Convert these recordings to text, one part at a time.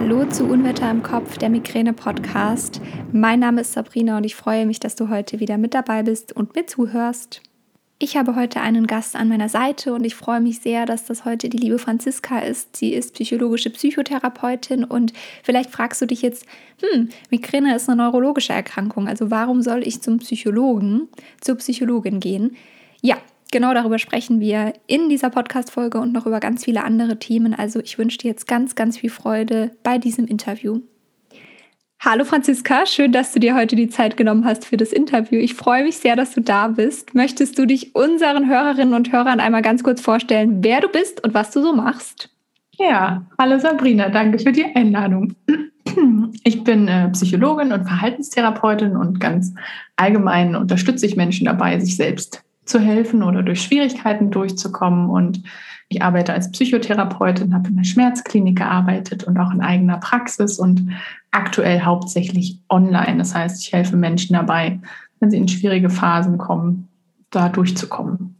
Hallo zu Unwetter im Kopf, der Migräne-Podcast. Mein Name ist Sabrina und ich freue mich, dass du heute wieder mit dabei bist und mir zuhörst. Ich habe heute einen Gast an meiner Seite und ich freue mich sehr, dass das heute die liebe Franziska ist. Sie ist psychologische Psychotherapeutin und vielleicht fragst du dich jetzt, hm, Migräne ist eine neurologische Erkrankung, also warum soll ich zum Psychologen, zur Psychologin gehen? Ja, genau darüber sprechen wir in dieser Podcast-Folge und noch über ganz viele andere Themen. Also ich wünsche dir jetzt ganz, ganz viel Freude bei diesem Interview. Hallo Franziska, schön, dass du dir heute die Zeit genommen hast für das Interview. Ich freue mich sehr, dass du da bist. Möchtest du dich unseren Hörerinnen und Hörern einmal ganz kurz vorstellen, wer du bist und was du so machst? Ja, hallo Sabrina, danke für die Einladung. Ich bin äh, Psychologin und Verhaltenstherapeutin und ganz allgemein unterstütze ich Menschen dabei, sich selbst zu helfen oder durch Schwierigkeiten durchzukommen. Und ich arbeite als Psychotherapeutin, habe in der Schmerzklinik gearbeitet und auch in eigener Praxis und aktuell hauptsächlich online. Das heißt, ich helfe Menschen dabei, wenn sie in schwierige Phasen kommen, da durchzukommen.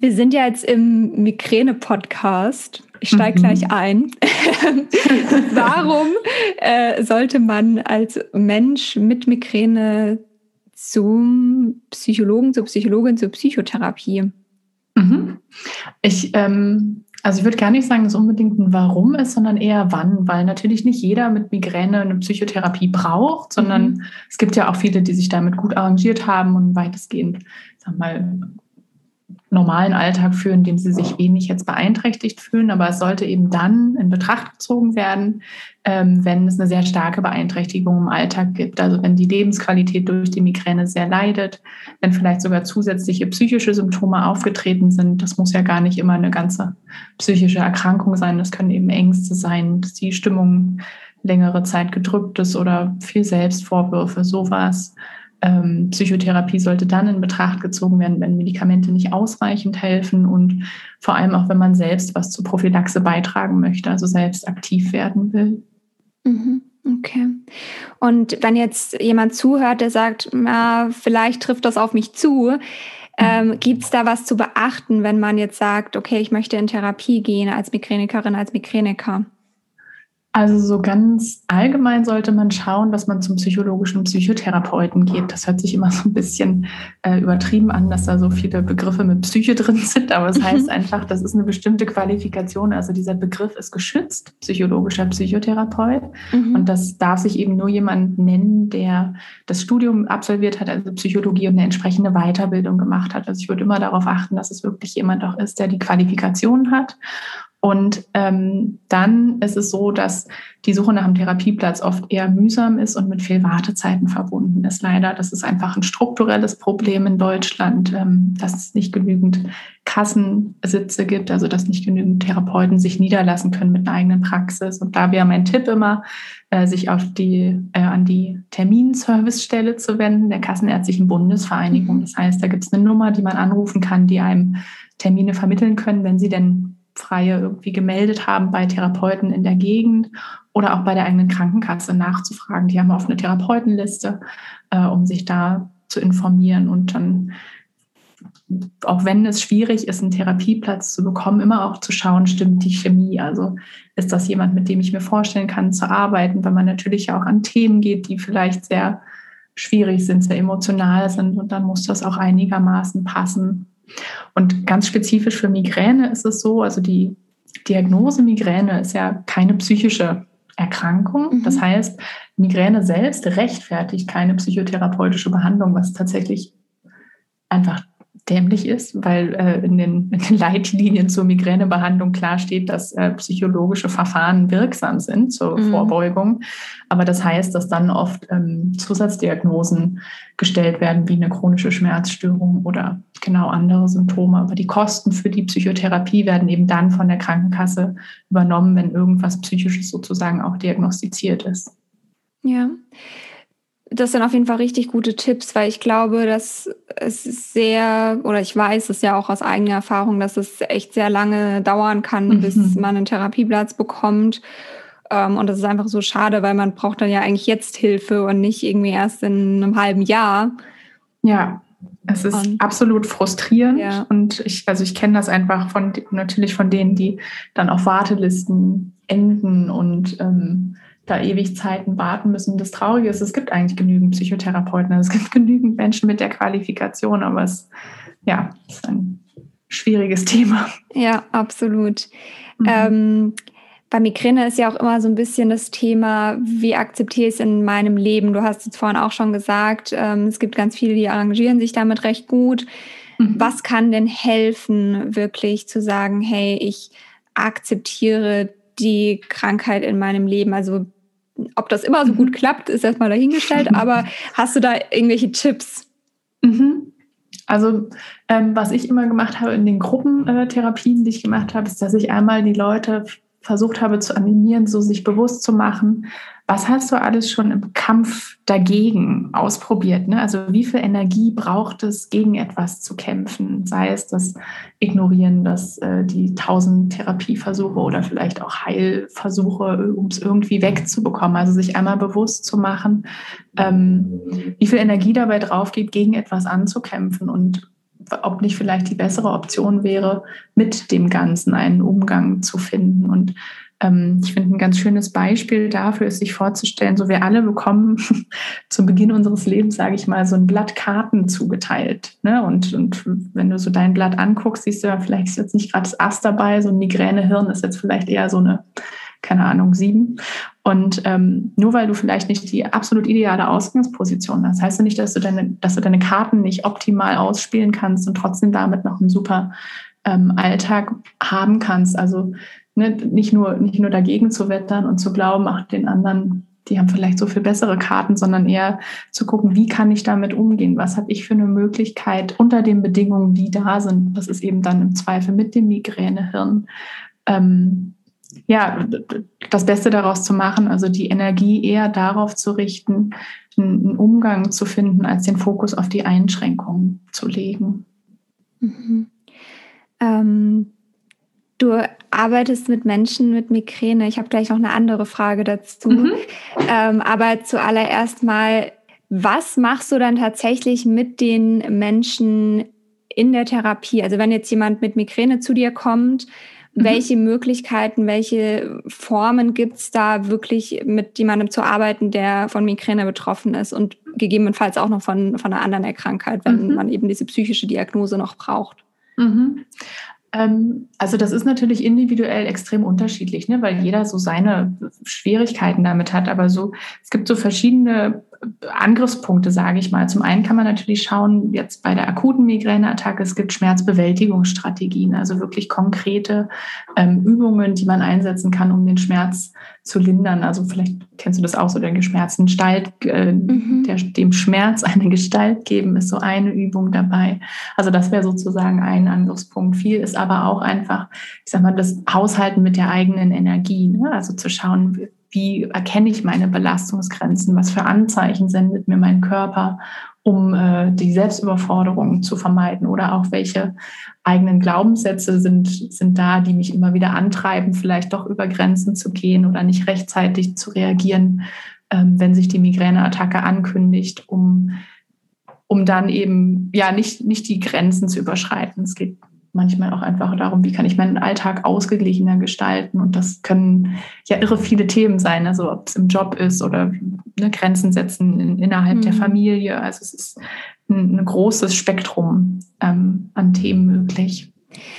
Wir sind ja jetzt im Migräne-Podcast. Ich steige mhm. gleich ein. Warum äh, sollte man als Mensch mit Migräne zum Psychologen, zur Psychologin, zur Psychotherapie? Mhm. Ich, ähm, also ich würde gar nicht sagen, dass es unbedingt ein Warum ist, sondern eher wann, weil natürlich nicht jeder mit Migräne eine Psychotherapie braucht, sondern mhm. es gibt ja auch viele, die sich damit gut arrangiert haben und weitestgehend, sag mal, normalen Alltag führen, in dem sie sich wenig jetzt beeinträchtigt fühlen. Aber es sollte eben dann in Betracht gezogen werden, ähm, wenn es eine sehr starke Beeinträchtigung im Alltag gibt. Also wenn die Lebensqualität durch die Migräne sehr leidet, wenn vielleicht sogar zusätzliche psychische Symptome aufgetreten sind. Das muss ja gar nicht immer eine ganze psychische Erkrankung sein. Das können eben Ängste sein, dass die Stimmung längere Zeit gedrückt ist oder viel Selbstvorwürfe, sowas. Ähm, Psychotherapie sollte dann in Betracht gezogen werden, wenn Medikamente nicht ausreichend helfen und vor allem auch, wenn man selbst was zur Prophylaxe beitragen möchte, also selbst aktiv werden will. Mhm, okay. Und wenn jetzt jemand zuhört, der sagt, na, vielleicht trifft das auf mich zu, ähm, Gibt es da was zu beachten, wenn man jetzt sagt, okay, ich möchte in Therapie gehen als Migränikerin, als Migräniker? Also so ganz allgemein sollte man schauen, dass man zum psychologischen Psychotherapeuten geht. Das hört sich immer so ein bisschen äh, übertrieben an, dass da so viele Begriffe mit Psyche drin sind, aber es das heißt einfach, das ist eine bestimmte Qualifikation. Also dieser Begriff ist geschützt, psychologischer Psychotherapeut. Mhm. Und das darf sich eben nur jemand nennen, der das Studium absolviert hat, also Psychologie und eine entsprechende Weiterbildung gemacht hat. Also ich würde immer darauf achten, dass es wirklich jemand auch ist, der die Qualifikation hat und ähm, dann ist es so, dass die Suche nach einem Therapieplatz oft eher mühsam ist und mit viel Wartezeiten verbunden ist. Leider, das ist einfach ein strukturelles Problem in Deutschland, ähm, dass es nicht genügend Kassensitze gibt, also dass nicht genügend Therapeuten sich niederlassen können mit einer eigenen Praxis. Und da wäre mein Tipp immer, äh, sich auf die, äh, an die Terminservicestelle zu wenden, der Kassenärztlichen Bundesvereinigung. Mhm. Das heißt, da gibt es eine Nummer, die man anrufen kann, die einem Termine vermitteln können, wenn sie denn Freie irgendwie gemeldet haben bei Therapeuten in der Gegend oder auch bei der eigenen Krankenkasse nachzufragen. Die haben oft eine Therapeutenliste, äh, um sich da zu informieren und dann, auch wenn es schwierig ist, einen Therapieplatz zu bekommen, immer auch zu schauen, stimmt die Chemie? Also ist das jemand, mit dem ich mir vorstellen kann zu arbeiten, weil man natürlich auch an Themen geht, die vielleicht sehr schwierig sind, sehr emotional sind und dann muss das auch einigermaßen passen. Und ganz spezifisch für Migräne ist es so, also die Diagnose Migräne ist ja keine psychische Erkrankung. Mhm. Das heißt, Migräne selbst rechtfertigt keine psychotherapeutische Behandlung, was tatsächlich einfach dämlich ist, weil äh, in, den, in, den, Leitlinien zur Migränebehandlung klar steht, dass äh, psychologische Verfahren wirksam sind zur mhm. Vorbeugung. Aber das heißt, dass dann oft ähm, Zusatzdiagnosen gestellt werden, wie eine chronische Schmerzstörung oder genau andere Symptome. Aber die Kosten für die Psychotherapie werden eben dann von der Krankenkasse übernommen, wenn irgendwas Psychisches sozusagen auch diagnostiziert ist. Ja das sind auf jeden Fall richtig gute Tipps, weil ich glaube, dass es sehr, oder ich weiß es ja auch aus eigener Erfahrung, dass es echt sehr lange dauern kann, mhm. bis man einen Therapieplatz bekommt. Ähm, und das ist einfach so schade, weil man braucht dann ja eigentlich jetzt Hilfe und nicht irgendwie erst in einem halben Jahr. Ja, es ist und, absolut frustrierend. Ja. Und ich, also ich kenne das einfach von natürlich von denen, die dann auf Wartelisten enden und ähm, da ewig Zeiten warten müssen. Das Traurige ist, es gibt eigentlich genügend Psychotherapeuten, es gibt genügend Menschen mit der Qualifikation, aber es ja, ist ein schwieriges Thema. Ja, absolut. Mhm. Ähm, bei Migräne ist ja auch immer so ein bisschen das Thema, wie akzeptiere ich es in meinem Leben? Du hast es vorhin auch schon gesagt, ähm, es gibt ganz viele, die arrangieren sich damit recht gut. Mhm. Was kann denn helfen, wirklich zu sagen, hey, ich akzeptiere die Krankheit in meinem Leben? Also ob das immer so gut mhm. klappt, ist erstmal dahingestellt, aber hast du da irgendwelche Tipps? Mhm. Also ähm, was ich immer gemacht habe in den Gruppentherapien, die ich gemacht habe, ist, dass ich einmal die Leute versucht habe zu animieren, so sich bewusst zu machen, was hast du alles schon im Kampf dagegen ausprobiert? Ne? Also wie viel Energie braucht es, gegen etwas zu kämpfen? Sei es das Ignorieren, dass äh, die tausend Therapieversuche oder vielleicht auch Heilversuche, um es irgendwie wegzubekommen. Also sich einmal bewusst zu machen, ähm, wie viel Energie dabei drauf geht, gegen etwas anzukämpfen und ob nicht vielleicht die bessere Option wäre, mit dem Ganzen einen Umgang zu finden. Und ähm, ich finde, ein ganz schönes Beispiel dafür ist, sich vorzustellen, so wir alle bekommen zum Beginn unseres Lebens, sage ich mal, so ein Blatt Karten zugeteilt. Ne? Und, und wenn du so dein Blatt anguckst, siehst du ja, vielleicht ist jetzt nicht gerade das Ass dabei, so ein Migränehirn ist jetzt vielleicht eher so eine keine Ahnung, sieben. Und ähm, nur weil du vielleicht nicht die absolut ideale Ausgangsposition hast, heißt ja nicht, dass du deine, dass du deine Karten nicht optimal ausspielen kannst und trotzdem damit noch einen super ähm, Alltag haben kannst. Also ne, nicht, nur, nicht nur dagegen zu wettern und zu glauben, ach, den anderen, die haben vielleicht so viel bessere Karten, sondern eher zu gucken, wie kann ich damit umgehen? Was habe ich für eine Möglichkeit unter den Bedingungen, die da sind? Das ist eben dann im Zweifel mit dem Migränehirn. Ähm, ja, das Beste daraus zu machen, also die Energie eher darauf zu richten, einen Umgang zu finden, als den Fokus auf die Einschränkungen zu legen. Mhm. Ähm, du arbeitest mit Menschen mit Migräne. Ich habe gleich noch eine andere Frage dazu. Mhm. Ähm, aber zuallererst mal, was machst du dann tatsächlich mit den Menschen in der Therapie? Also wenn jetzt jemand mit Migräne zu dir kommt. Welche Möglichkeiten, welche Formen gibt es da wirklich mit jemandem zu arbeiten, der von Migräne betroffen ist und gegebenenfalls auch noch von, von einer anderen Krankheit, wenn mhm. man eben diese psychische Diagnose noch braucht? Mhm. Ähm, also das ist natürlich individuell extrem unterschiedlich, ne? weil jeder so seine Schwierigkeiten damit hat. Aber so es gibt so verschiedene Angriffspunkte, sage ich mal. Zum einen kann man natürlich schauen, jetzt bei der akuten Migräneattacke, es gibt Schmerzbewältigungsstrategien, also wirklich konkrete ähm, Übungen, die man einsetzen kann, um den Schmerz zu lindern. Also vielleicht kennst du das auch so, der geschmerzten Gestalt, äh, mhm. der, dem Schmerz eine Gestalt geben, ist so eine Übung dabei. Also das wäre sozusagen ein Angriffspunkt. Viel ist aber auch einfach, ich sag mal, das Haushalten mit der eigenen Energie. Ne? Also zu schauen, wie erkenne ich meine Belastungsgrenzen, was für Anzeichen sendet mir mein Körper, um äh, die Selbstüberforderung zu vermeiden oder auch welche eigenen Glaubenssätze sind, sind da, die mich immer wieder antreiben, vielleicht doch über Grenzen zu gehen oder nicht rechtzeitig zu reagieren, ähm, wenn sich die Migräneattacke ankündigt, um, um dann eben ja nicht, nicht die Grenzen zu überschreiten. Es geht manchmal auch einfach darum, wie kann ich meinen Alltag ausgeglichener gestalten. Und das können ja irre viele Themen sein, also ob es im Job ist oder ne, Grenzen setzen in, innerhalb mhm. der Familie. Also es ist ein, ein großes Spektrum ähm, an Themen möglich.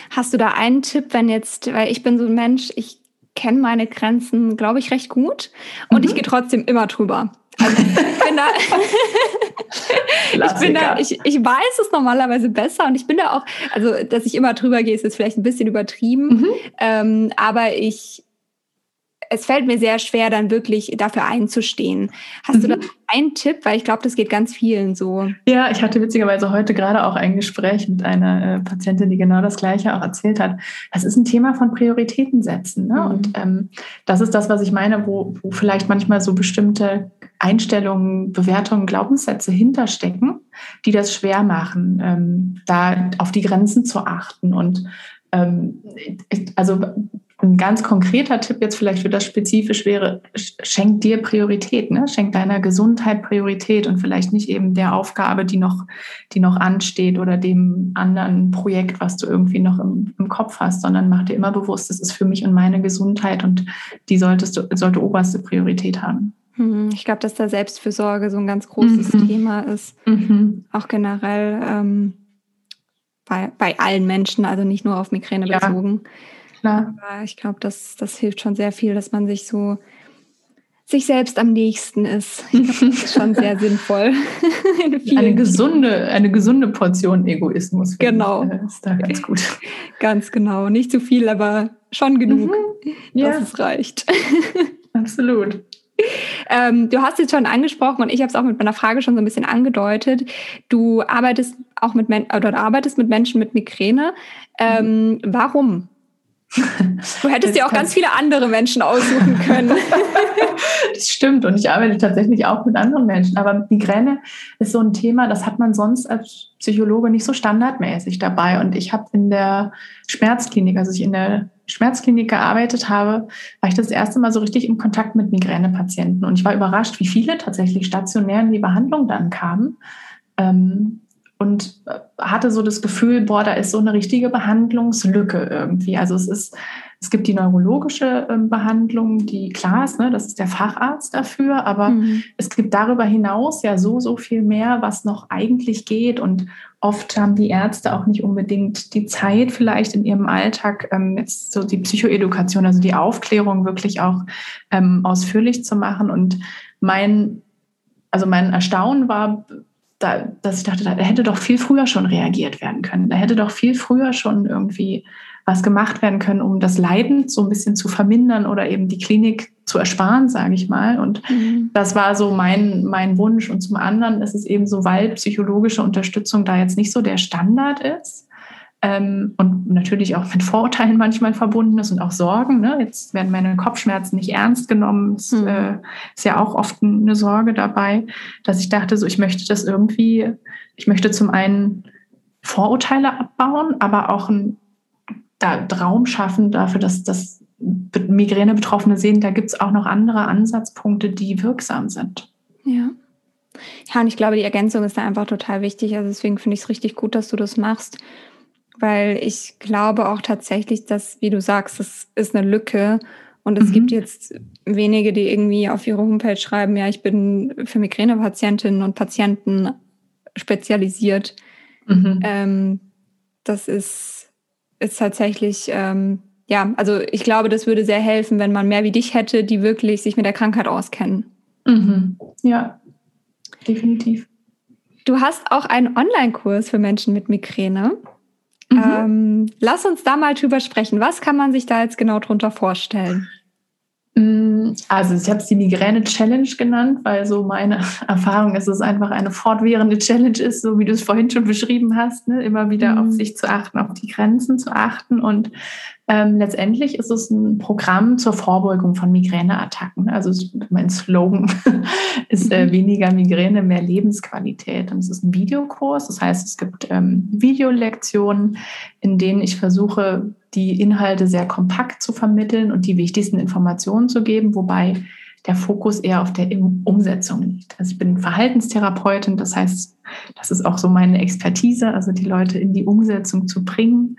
Hast du da einen Tipp, wenn jetzt, weil ich bin so ein Mensch, ich kenne meine Grenzen, glaube ich, recht gut und mhm. ich gehe trotzdem immer drüber. Also ich bin da, ich, bin da ich, ich weiß es normalerweise besser und ich bin da auch, also dass ich immer drüber gehe, ist jetzt vielleicht ein bisschen übertrieben, mhm. ähm, aber ich es fällt mir sehr schwer, dann wirklich dafür einzustehen. Hast mhm. du da einen Tipp? Weil ich glaube, das geht ganz vielen so. Ja, ich hatte witzigerweise heute gerade auch ein Gespräch mit einer äh, Patientin, die genau das Gleiche auch erzählt hat. Das ist ein Thema von Prioritäten setzen. Ne? Mhm. Und ähm, das ist das, was ich meine, wo, wo vielleicht manchmal so bestimmte Einstellungen, Bewertungen, Glaubenssätze hinterstecken, die das schwer machen, ähm, da auf die Grenzen zu achten. Und ähm, also ein ganz konkreter Tipp jetzt vielleicht für das spezifisch wäre, schenk dir Priorität, ne? schenk deiner Gesundheit Priorität und vielleicht nicht eben der Aufgabe, die noch, die noch ansteht oder dem anderen Projekt, was du irgendwie noch im, im Kopf hast, sondern mach dir immer bewusst, das ist für mich und meine Gesundheit und die solltest du, sollte oberste Priorität haben. Hm, ich glaube, dass da Selbstfürsorge so ein ganz großes mhm. Thema ist. Mhm. Auch generell ähm, bei, bei allen Menschen, also nicht nur auf Migräne ja. bezogen. Klar. Aber ich glaube, das, das hilft schon sehr viel, dass man sich so sich selbst am nächsten ist. Ich glaube, das ist schon sehr sinnvoll. eine gesunde, eine gesunde Portion Egoismus. Genau. Ich, äh, ist da ganz gut. Ganz genau. Nicht zu viel, aber schon genug, mhm. ja. dass es reicht. Absolut. Ähm, du hast es schon angesprochen und ich habe es auch mit meiner Frage schon so ein bisschen angedeutet. Du arbeitest auch mit Men oder arbeitest mit Menschen mit Migräne. Ähm. Warum? Du hättest dir auch ganz viele andere Menschen aussuchen können. das stimmt und ich arbeite tatsächlich auch mit anderen Menschen. Aber Migräne ist so ein Thema, das hat man sonst als Psychologe nicht so standardmäßig dabei. Und ich habe in der Schmerzklinik, also ich in der Schmerzklinik gearbeitet habe, war ich das erste Mal so richtig im Kontakt mit Migränepatienten. Und ich war überrascht, wie viele tatsächlich stationär in die Behandlung dann kamen. Ähm, und äh, hatte so das Gefühl, boah, da ist so eine richtige Behandlungslücke irgendwie. Also es ist, es gibt die neurologische ähm, Behandlung, die klar ist, ne, das ist der Facharzt dafür, aber mhm. es gibt darüber hinaus ja so, so viel mehr, was noch eigentlich geht. Und oft haben die Ärzte auch nicht unbedingt die Zeit, vielleicht in ihrem Alltag ähm, jetzt so die Psychoedukation, also die Aufklärung wirklich auch ähm, ausführlich zu machen. Und mein, also mein Erstaunen war, da, dass ich dachte, da hätte doch viel früher schon reagiert werden können. Da hätte doch viel früher schon irgendwie was gemacht werden können, um das Leiden so ein bisschen zu vermindern oder eben die Klinik zu ersparen, sage ich mal. Und mhm. das war so mein, mein Wunsch. Und zum anderen ist es eben so, weil psychologische Unterstützung da jetzt nicht so der Standard ist, ähm, und natürlich auch mit Vorurteilen manchmal verbunden ist und auch Sorgen. Ne? Jetzt werden meine Kopfschmerzen nicht ernst genommen. Das mhm. äh, ist ja auch oft eine Sorge dabei, dass ich dachte, so ich möchte das irgendwie, ich möchte zum einen Vorurteile abbauen, aber auch ein da, Raum schaffen dafür, dass das Migräne-Betroffene sehen, da gibt es auch noch andere Ansatzpunkte, die wirksam sind. Ja. Ja, und ich glaube, die Ergänzung ist da einfach total wichtig. Also deswegen finde ich es richtig gut, dass du das machst weil ich glaube auch tatsächlich, dass, wie du sagst, es ist eine Lücke und es mhm. gibt jetzt wenige, die irgendwie auf ihre Homepage schreiben, ja, ich bin für Migränepatientinnen und Patienten spezialisiert. Mhm. Ähm, das ist, ist tatsächlich, ähm, ja, also ich glaube, das würde sehr helfen, wenn man mehr wie dich hätte, die wirklich sich mit der Krankheit auskennen. Mhm. Ja, definitiv. Du hast auch einen Online-Kurs für Menschen mit Migräne. Mhm. Ähm, lass uns da mal drüber sprechen. Was kann man sich da jetzt genau drunter vorstellen? Also ich habe es die Migräne-Challenge genannt, weil so meine Erfahrung ist, dass es einfach eine fortwährende Challenge ist, so wie du es vorhin schon beschrieben hast, ne? immer wieder mhm. auf sich zu achten, auf die Grenzen zu achten und ähm, letztendlich ist es ein Programm zur Vorbeugung von Migräneattacken. Also mein Slogan ist äh, mhm. weniger Migräne, mehr Lebensqualität. Und es ist ein Videokurs. Das heißt, es gibt ähm, Videolektionen, in denen ich versuche, die Inhalte sehr kompakt zu vermitteln und die wichtigsten Informationen zu geben, wobei der Fokus eher auf der Umsetzung liegt. Also ich bin Verhaltenstherapeutin, das heißt, das ist auch so meine Expertise, also die Leute in die Umsetzung zu bringen.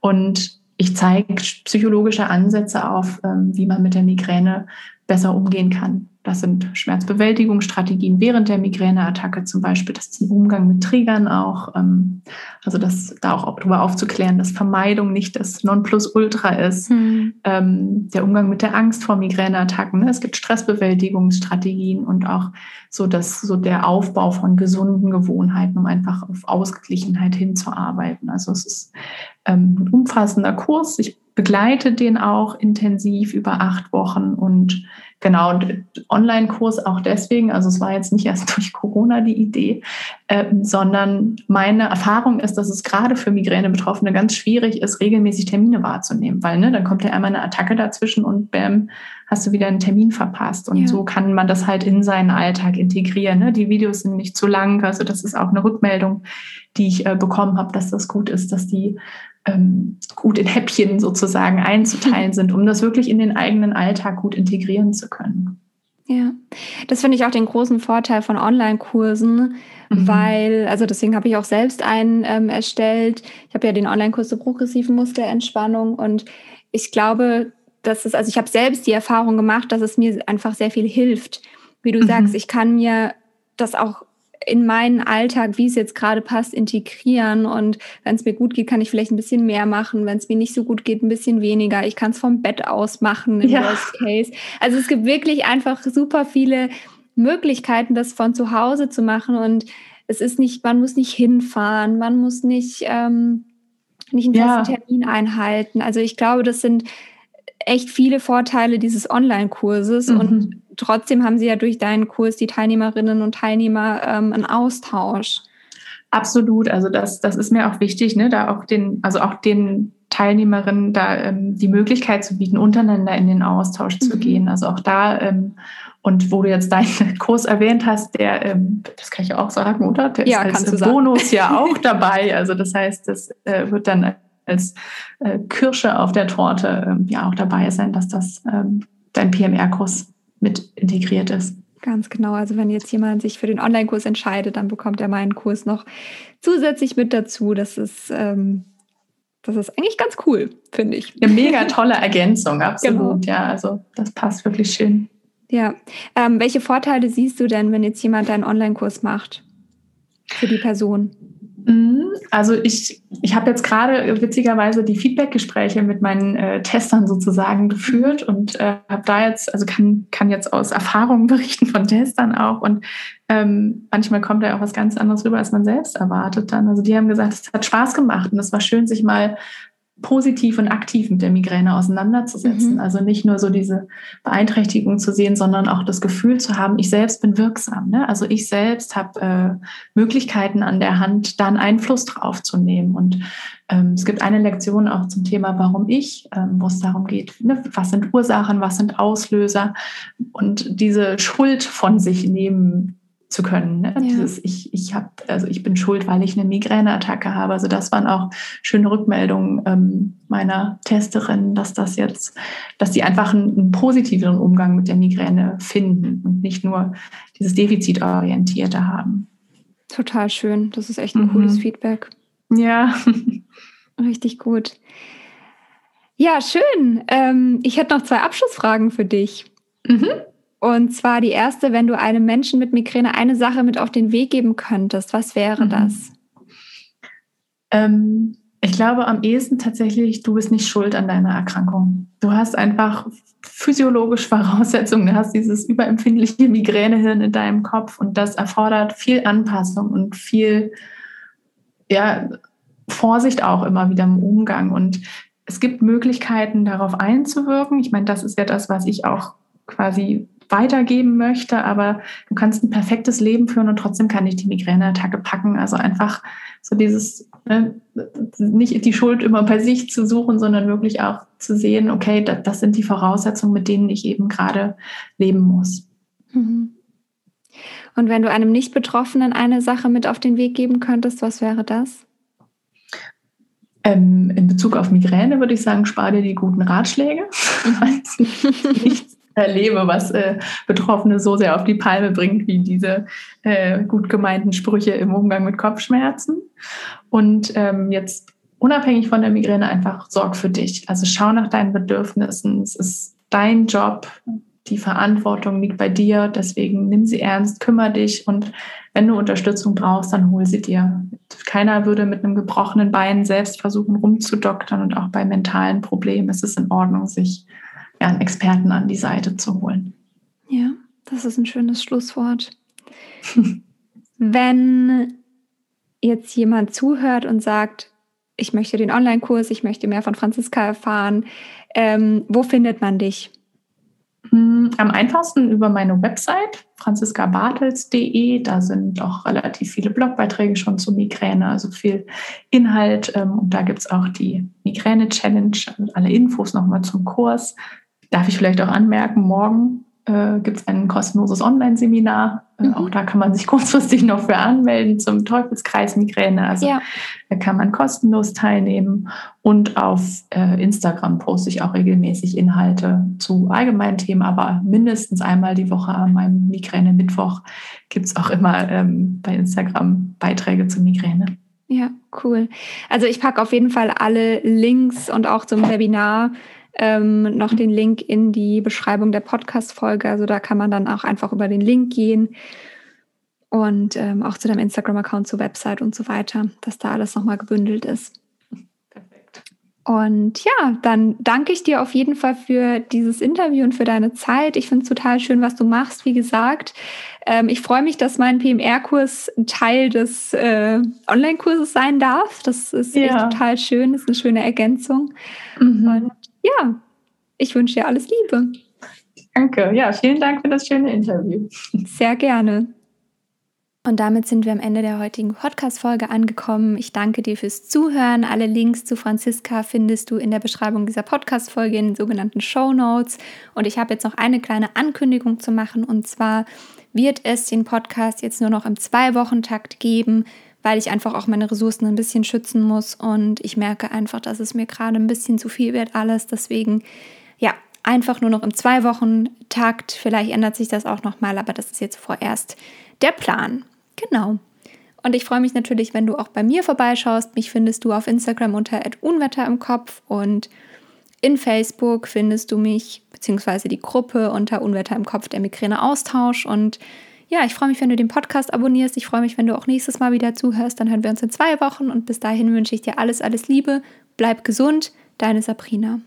Und ich zeige psychologische Ansätze auf, ähm, wie man mit der Migräne besser umgehen kann. Das sind Schmerzbewältigungsstrategien während der Migräneattacke zum Beispiel. Das ist ein Umgang mit Triggern auch. Ähm, also das da auch darüber aufzuklären, dass Vermeidung nicht das Nonplusultra ist. Mhm. Der Umgang mit der Angst vor Migräneattacken. Ne? Es gibt Stressbewältigungsstrategien und auch so, dass so der Aufbau von gesunden Gewohnheiten, um einfach auf Ausgeglichenheit hinzuarbeiten. Also es ist ähm, ein umfassender Kurs. Ich begleite den auch intensiv über acht Wochen und genau, Online-Kurs auch deswegen, also es war jetzt nicht erst durch Corona die Idee, äh, sondern meine Erfahrung ist, dass es gerade für Migräne-Betroffene ganz schwierig ist, regelmäßig Termine wahrzunehmen, weil ne, dann kommt ja einmal eine Attacke dazwischen und bam, hast du wieder einen Termin verpasst. Und ja. so kann man das halt in seinen Alltag integrieren. Ne? Die Videos sind nicht zu lang. Also das ist auch eine Rückmeldung, die ich äh, bekommen habe, dass das gut ist, dass die ähm, gut in Häppchen sozusagen einzuteilen sind, um das wirklich in den eigenen Alltag gut integrieren zu können. Ja, das finde ich auch den großen Vorteil von Online-Kursen, mhm. weil, also deswegen habe ich auch selbst einen ähm, erstellt. Ich habe ja den Online-Kurs zur progressiven Muskelentspannung und ich glaube, dass es, also ich habe selbst die Erfahrung gemacht, dass es mir einfach sehr viel hilft. Wie du mhm. sagst, ich kann mir das auch in meinen Alltag, wie es jetzt gerade passt, integrieren. Und wenn es mir gut geht, kann ich vielleicht ein bisschen mehr machen. Wenn es mir nicht so gut geht, ein bisschen weniger. Ich kann es vom Bett aus machen im ja. Worst Case. Also es gibt wirklich einfach super viele Möglichkeiten, das von zu Hause zu machen. Und es ist nicht, man muss nicht hinfahren, man muss nicht, ähm, nicht einen festen ja. Termin einhalten. Also ich glaube, das sind echt viele Vorteile dieses Online-Kurses mhm. und trotzdem haben sie ja durch deinen Kurs die Teilnehmerinnen und Teilnehmer ähm, einen Austausch. Absolut, also das, das ist mir auch wichtig, ne, da auch den, also auch den Teilnehmerinnen da ähm, die Möglichkeit zu bieten, untereinander in den Austausch mhm. zu gehen. Also auch da ähm, und wo du jetzt deinen Kurs erwähnt hast, der, ähm, das kann ich auch sagen, oder? Der ja, ist als Bonus ja auch dabei. Also das heißt, das äh, wird dann als äh, Kirsche auf der Torte ähm, ja auch dabei sein, dass das ähm, dein PMR-Kurs mit integriert ist. Ganz genau. Also wenn jetzt jemand sich für den Online-Kurs entscheidet, dann bekommt er meinen Kurs noch zusätzlich mit dazu. Das ist, ähm, das ist eigentlich ganz cool, finde ich. Eine mega tolle Ergänzung, absolut. Genau. Ja, also das passt wirklich schön. Ja. Ähm, welche Vorteile siehst du denn, wenn jetzt jemand deinen Online-Kurs macht für die Person? Mhm. Also ich, ich habe jetzt gerade witzigerweise die Feedback-Gespräche mit meinen äh, Testern sozusagen geführt und äh, habe da jetzt, also kann, kann jetzt aus Erfahrungen berichten von Testern auch und ähm, manchmal kommt da auch was ganz anderes rüber, als man selbst erwartet dann. Also die haben gesagt, es hat Spaß gemacht und es war schön, sich mal positiv und aktiv mit der Migräne auseinanderzusetzen. Mhm. Also nicht nur so diese Beeinträchtigung zu sehen, sondern auch das Gefühl zu haben, ich selbst bin wirksam. Ne? Also ich selbst habe äh, Möglichkeiten an der Hand, da einen Einfluss drauf zu nehmen. Und ähm, es gibt eine Lektion auch zum Thema, warum ich, ähm, wo es darum geht, ne? was sind Ursachen, was sind Auslöser und diese Schuld von sich nehmen zu können. Ne? Ja. Dieses, ich, ich habe, also ich bin schuld, weil ich eine Migräneattacke habe. Also das waren auch schöne Rückmeldungen ähm, meiner Testerin, dass das jetzt, dass die einfach einen, einen, positiveren Umgang mit der Migräne finden und nicht nur dieses Defizitorientierte haben. Total schön. Das ist echt ein mhm. cooles Feedback. Ja. Richtig gut. Ja, schön. Ähm, ich hätte noch zwei Abschlussfragen für dich. Mhm. Und zwar die erste, wenn du einem Menschen mit Migräne eine Sache mit auf den Weg geben könntest, was wäre mhm. das? Ähm, ich glaube am ehesten tatsächlich, du bist nicht schuld an deiner Erkrankung. Du hast einfach physiologische Voraussetzungen, du hast dieses überempfindliche Migränehirn in deinem Kopf und das erfordert viel Anpassung und viel ja, Vorsicht auch immer wieder im Umgang. Und es gibt Möglichkeiten, darauf einzuwirken. Ich meine, das ist ja das, was ich auch quasi weitergeben möchte, aber du kannst ein perfektes Leben führen und trotzdem kann ich die Migräneattacke packen. Also einfach so dieses, ne, nicht die Schuld immer bei sich zu suchen, sondern wirklich auch zu sehen, okay, das, das sind die Voraussetzungen, mit denen ich eben gerade leben muss. Mhm. Und wenn du einem Nicht-Betroffenen eine Sache mit auf den Weg geben könntest, was wäre das? Ähm, in Bezug auf Migräne würde ich sagen, spare dir die guten Ratschläge. Mhm. nichts erlebe, was äh, Betroffene so sehr auf die Palme bringt, wie diese äh, gut gemeinten Sprüche im Umgang mit Kopfschmerzen. Und ähm, jetzt unabhängig von der Migräne einfach sorg für dich. Also schau nach deinen Bedürfnissen. Es ist dein Job. Die Verantwortung liegt bei dir. Deswegen nimm sie ernst, kümmere dich und wenn du Unterstützung brauchst, dann hol sie dir. Keiner würde mit einem gebrochenen Bein selbst versuchen rumzudoktern und auch bei mentalen Problemen ist es in Ordnung, sich ja, einen Experten an die Seite zu holen. Ja, das ist ein schönes Schlusswort. Wenn jetzt jemand zuhört und sagt, ich möchte den Online-Kurs, ich möchte mehr von Franziska erfahren, ähm, wo findet man dich? Hm, am einfachsten über meine Website franziskabartels.de. Da sind auch relativ viele Blogbeiträge schon zu Migräne, also viel Inhalt. Ähm, und da gibt es auch die Migräne-Challenge, alle Infos nochmal zum Kurs darf ich vielleicht auch anmerken, morgen äh, gibt es ein kostenloses Online-Seminar. Äh, mhm. Auch da kann man sich kurzfristig noch für anmelden zum Teufelskreis Migräne. Also ja. da kann man kostenlos teilnehmen. Und auf äh, Instagram poste ich auch regelmäßig Inhalte zu allgemeinen Themen, aber mindestens einmal die Woche an meinem Migräne-Mittwoch gibt es auch immer ähm, bei Instagram Beiträge zu Migräne. Ja, cool. Also ich packe auf jeden Fall alle Links und auch zum Webinar ähm, noch den Link in die Beschreibung der Podcast-Folge. Also da kann man dann auch einfach über den Link gehen und ähm, auch zu deinem Instagram-Account, zur Website und so weiter, dass da alles nochmal gebündelt ist. Perfekt. Und ja, dann danke ich dir auf jeden Fall für dieses Interview und für deine Zeit. Ich finde es total schön, was du machst. Wie gesagt, ähm, ich freue mich, dass mein PMR-Kurs Teil des äh, Online-Kurses sein darf. Das ist ja. echt total schön. Das ist eine schöne Ergänzung. Mhm. Und ja, ich wünsche dir alles Liebe. Danke. Ja, vielen Dank für das schöne Interview. Sehr gerne. Und damit sind wir am Ende der heutigen Podcast-Folge angekommen. Ich danke dir fürs Zuhören. Alle Links zu Franziska findest du in der Beschreibung dieser Podcast-Folge in den sogenannten Show Notes. Und ich habe jetzt noch eine kleine Ankündigung zu machen. Und zwar wird es den Podcast jetzt nur noch im Zwei-Wochen-Takt geben weil ich einfach auch meine Ressourcen ein bisschen schützen muss und ich merke einfach, dass es mir gerade ein bisschen zu viel wird alles. Deswegen, ja, einfach nur noch im zwei Wochen Takt. Vielleicht ändert sich das auch nochmal, aber das ist jetzt vorerst der Plan. Genau. Und ich freue mich natürlich, wenn du auch bei mir vorbeischaust. Mich findest du auf Instagram unter Unwetter im Kopf und in Facebook findest du mich beziehungsweise die Gruppe unter Unwetter im Kopf der Migräne Austausch und ja, ich freue mich, wenn du den Podcast abonnierst. Ich freue mich, wenn du auch nächstes Mal wieder zuhörst. Dann hören wir uns in zwei Wochen und bis dahin wünsche ich dir alles, alles Liebe. Bleib gesund, deine Sabrina.